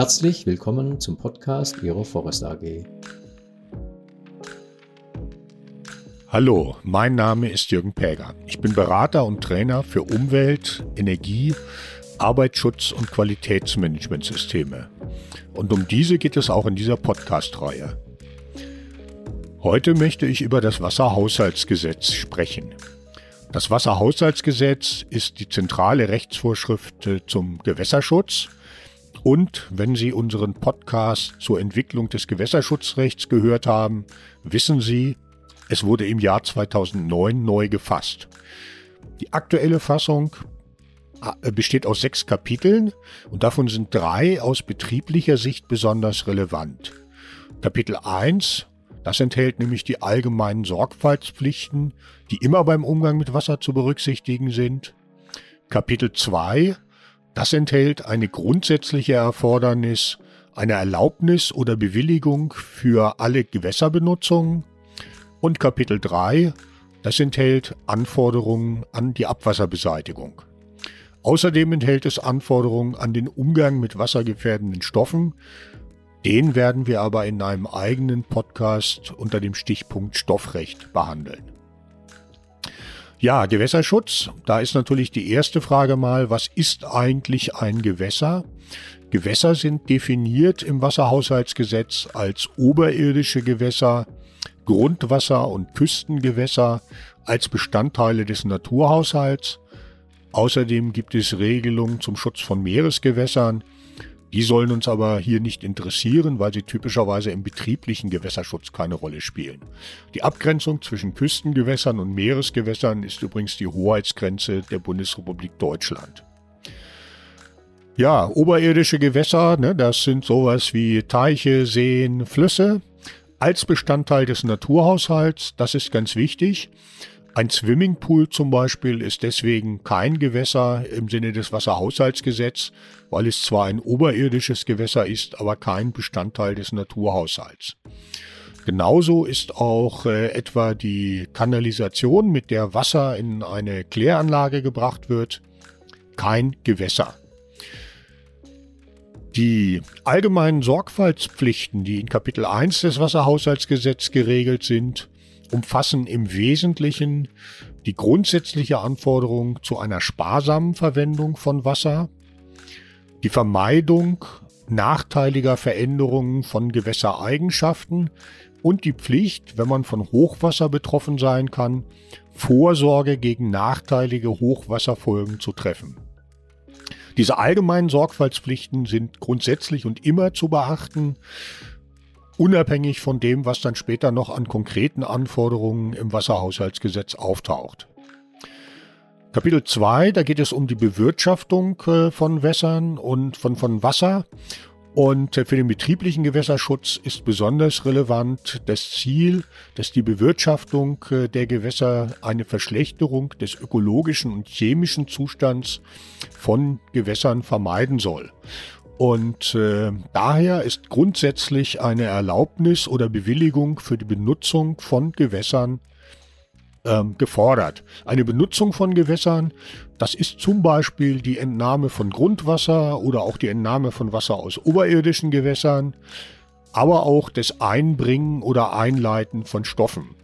Herzlich willkommen zum Podcast Ihrer Forest AG. Hallo, mein Name ist Jürgen Päger. Ich bin Berater und Trainer für Umwelt, Energie, Arbeitsschutz und Qualitätsmanagementsysteme. Und um diese geht es auch in dieser Podcast-Reihe. Heute möchte ich über das Wasserhaushaltsgesetz sprechen. Das Wasserhaushaltsgesetz ist die zentrale Rechtsvorschrift äh, zum Gewässerschutz. Und wenn Sie unseren Podcast zur Entwicklung des Gewässerschutzrechts gehört haben, wissen Sie, es wurde im Jahr 2009 neu gefasst. Die aktuelle Fassung äh, besteht aus sechs Kapiteln und davon sind drei aus betrieblicher Sicht besonders relevant. Kapitel 1 das enthält nämlich die allgemeinen Sorgfaltspflichten, die immer beim Umgang mit Wasser zu berücksichtigen sind. Kapitel 2, das enthält eine grundsätzliche Erfordernis einer Erlaubnis oder Bewilligung für alle Gewässerbenutzungen. Und Kapitel 3, das enthält Anforderungen an die Abwasserbeseitigung. Außerdem enthält es Anforderungen an den Umgang mit wassergefährdenden Stoffen den werden wir aber in einem eigenen Podcast unter dem Stichpunkt Stoffrecht behandeln. Ja, Gewässerschutz. Da ist natürlich die erste Frage mal, was ist eigentlich ein Gewässer? Gewässer sind definiert im Wasserhaushaltsgesetz als oberirdische Gewässer, Grundwasser und Küstengewässer als Bestandteile des Naturhaushalts. Außerdem gibt es Regelungen zum Schutz von Meeresgewässern, die sollen uns aber hier nicht interessieren, weil sie typischerweise im betrieblichen Gewässerschutz keine Rolle spielen. Die Abgrenzung zwischen Küstengewässern und Meeresgewässern ist übrigens die Hoheitsgrenze der Bundesrepublik Deutschland. Ja, oberirdische Gewässer, ne, das sind sowas wie Teiche, Seen, Flüsse als Bestandteil des Naturhaushalts, das ist ganz wichtig. Ein Swimmingpool zum Beispiel ist deswegen kein Gewässer im Sinne des Wasserhaushaltsgesetzes, weil es zwar ein oberirdisches Gewässer ist, aber kein Bestandteil des Naturhaushalts. Genauso ist auch äh, etwa die Kanalisation, mit der Wasser in eine Kläranlage gebracht wird, kein Gewässer. Die allgemeinen Sorgfaltspflichten, die in Kapitel 1 des Wasserhaushaltsgesetzes geregelt sind, umfassen im Wesentlichen die grundsätzliche Anforderung zu einer sparsamen Verwendung von Wasser, die Vermeidung nachteiliger Veränderungen von Gewässereigenschaften und die Pflicht, wenn man von Hochwasser betroffen sein kann, Vorsorge gegen nachteilige Hochwasserfolgen zu treffen. Diese allgemeinen Sorgfaltspflichten sind grundsätzlich und immer zu beachten unabhängig von dem, was dann später noch an konkreten Anforderungen im Wasserhaushaltsgesetz auftaucht. Kapitel 2, da geht es um die Bewirtschaftung äh, von Wässern und von, von Wasser. Und äh, für den betrieblichen Gewässerschutz ist besonders relevant das Ziel, dass die Bewirtschaftung äh, der Gewässer eine Verschlechterung des ökologischen und chemischen Zustands von Gewässern vermeiden soll. Und äh, daher ist grundsätzlich eine Erlaubnis oder Bewilligung für die Benutzung von Gewässern ähm, gefordert. Eine Benutzung von Gewässern, das ist zum Beispiel die Entnahme von Grundwasser oder auch die Entnahme von Wasser aus oberirdischen Gewässern, aber auch das Einbringen oder Einleiten von Stoffen.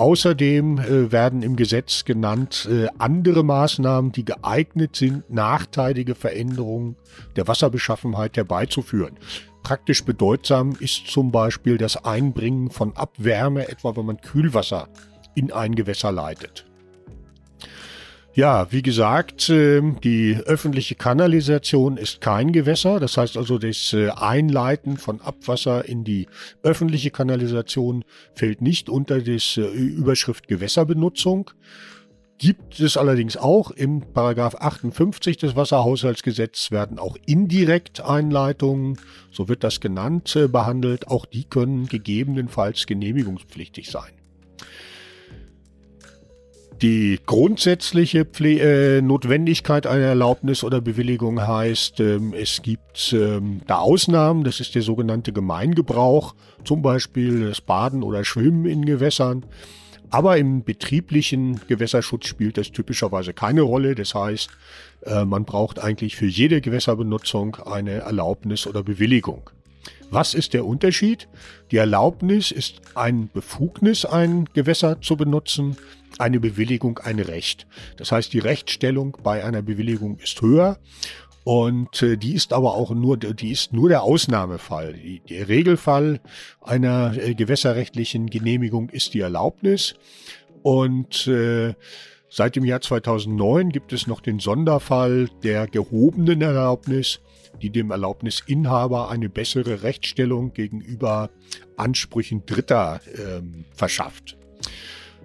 Außerdem äh, werden im Gesetz genannt äh, andere Maßnahmen, die geeignet sind, nachteilige Veränderungen der Wasserbeschaffenheit herbeizuführen. Praktisch bedeutsam ist zum Beispiel das Einbringen von Abwärme, etwa wenn man Kühlwasser in ein Gewässer leitet. Ja, wie gesagt, ähm, die öffentliche Kanalisation ist kein Gewässer. Das heißt also, das äh, Einleiten von Abwasser in die öffentliche Kanalisation fällt nicht unter die äh, Überschrift Gewässerbenutzung. Gibt es allerdings auch im Paragraph 58 des Wasserhaushaltsgesetzes werden auch indirekt Einleitungen, so wird das genannt, äh, behandelt. Auch die können gegebenenfalls genehmigungspflichtig sein. Die grundsätzliche Pfle äh, Notwendigkeit einer Erlaubnis oder Bewilligung heißt, ähm, es gibt ähm, da Ausnahmen, das ist der sogenannte Gemeingebrauch, zum Beispiel das Baden oder Schwimmen in Gewässern. Aber im betrieblichen Gewässerschutz spielt das typischerweise keine Rolle. Das heißt, äh, man braucht eigentlich für jede Gewässerbenutzung eine Erlaubnis oder Bewilligung. Was ist der Unterschied? Die Erlaubnis ist ein Befugnis, ein Gewässer zu benutzen, eine Bewilligung ein Recht. Das heißt, die Rechtsstellung bei einer Bewilligung ist höher und äh, die ist aber auch nur, die ist nur der Ausnahmefall. Der Regelfall einer äh, gewässerrechtlichen Genehmigung ist die Erlaubnis. Und äh, seit dem Jahr 2009 gibt es noch den Sonderfall der gehobenen Erlaubnis, die dem Erlaubnisinhaber eine bessere Rechtsstellung gegenüber Ansprüchen Dritter ähm, verschafft.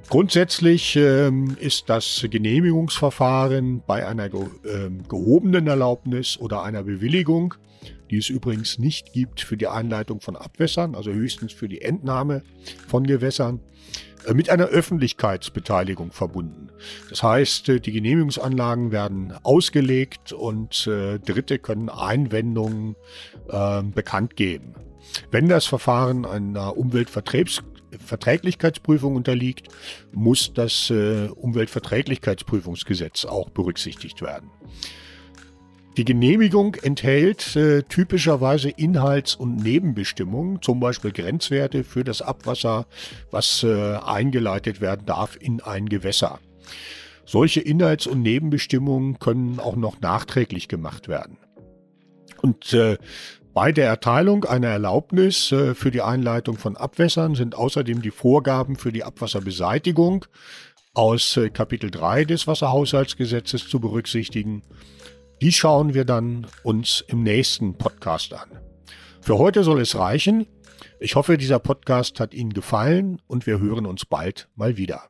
Grundsätzlich ähm, ist das Genehmigungsverfahren bei einer ge ähm, gehobenen Erlaubnis oder einer Bewilligung, die es übrigens nicht gibt für die Einleitung von Abwässern, also höchstens für die Entnahme von Gewässern, mit einer Öffentlichkeitsbeteiligung verbunden. Das heißt, äh, die Genehmigungsanlagen werden ausgelegt und äh, Dritte können Einwendungen äh, bekannt geben. Wenn das Verfahren einer Umweltverträgs Verträglichkeitsprüfung unterliegt, muss das äh, Umweltverträglichkeitsprüfungsgesetz auch berücksichtigt werden. Die Genehmigung enthält äh, typischerweise Inhalts- und Nebenbestimmungen, zum Beispiel Grenzwerte für das Abwasser, was äh, eingeleitet werden darf in ein Gewässer. Solche Inhalts- und Nebenbestimmungen können auch noch nachträglich gemacht werden. Und äh, bei der Erteilung einer Erlaubnis äh, für die Einleitung von Abwässern sind außerdem die Vorgaben für die Abwasserbeseitigung aus äh, Kapitel 3 des Wasserhaushaltsgesetzes zu berücksichtigen. Die schauen wir dann uns im nächsten Podcast an. Für heute soll es reichen. Ich hoffe, dieser Podcast hat Ihnen gefallen und wir hören uns bald mal wieder.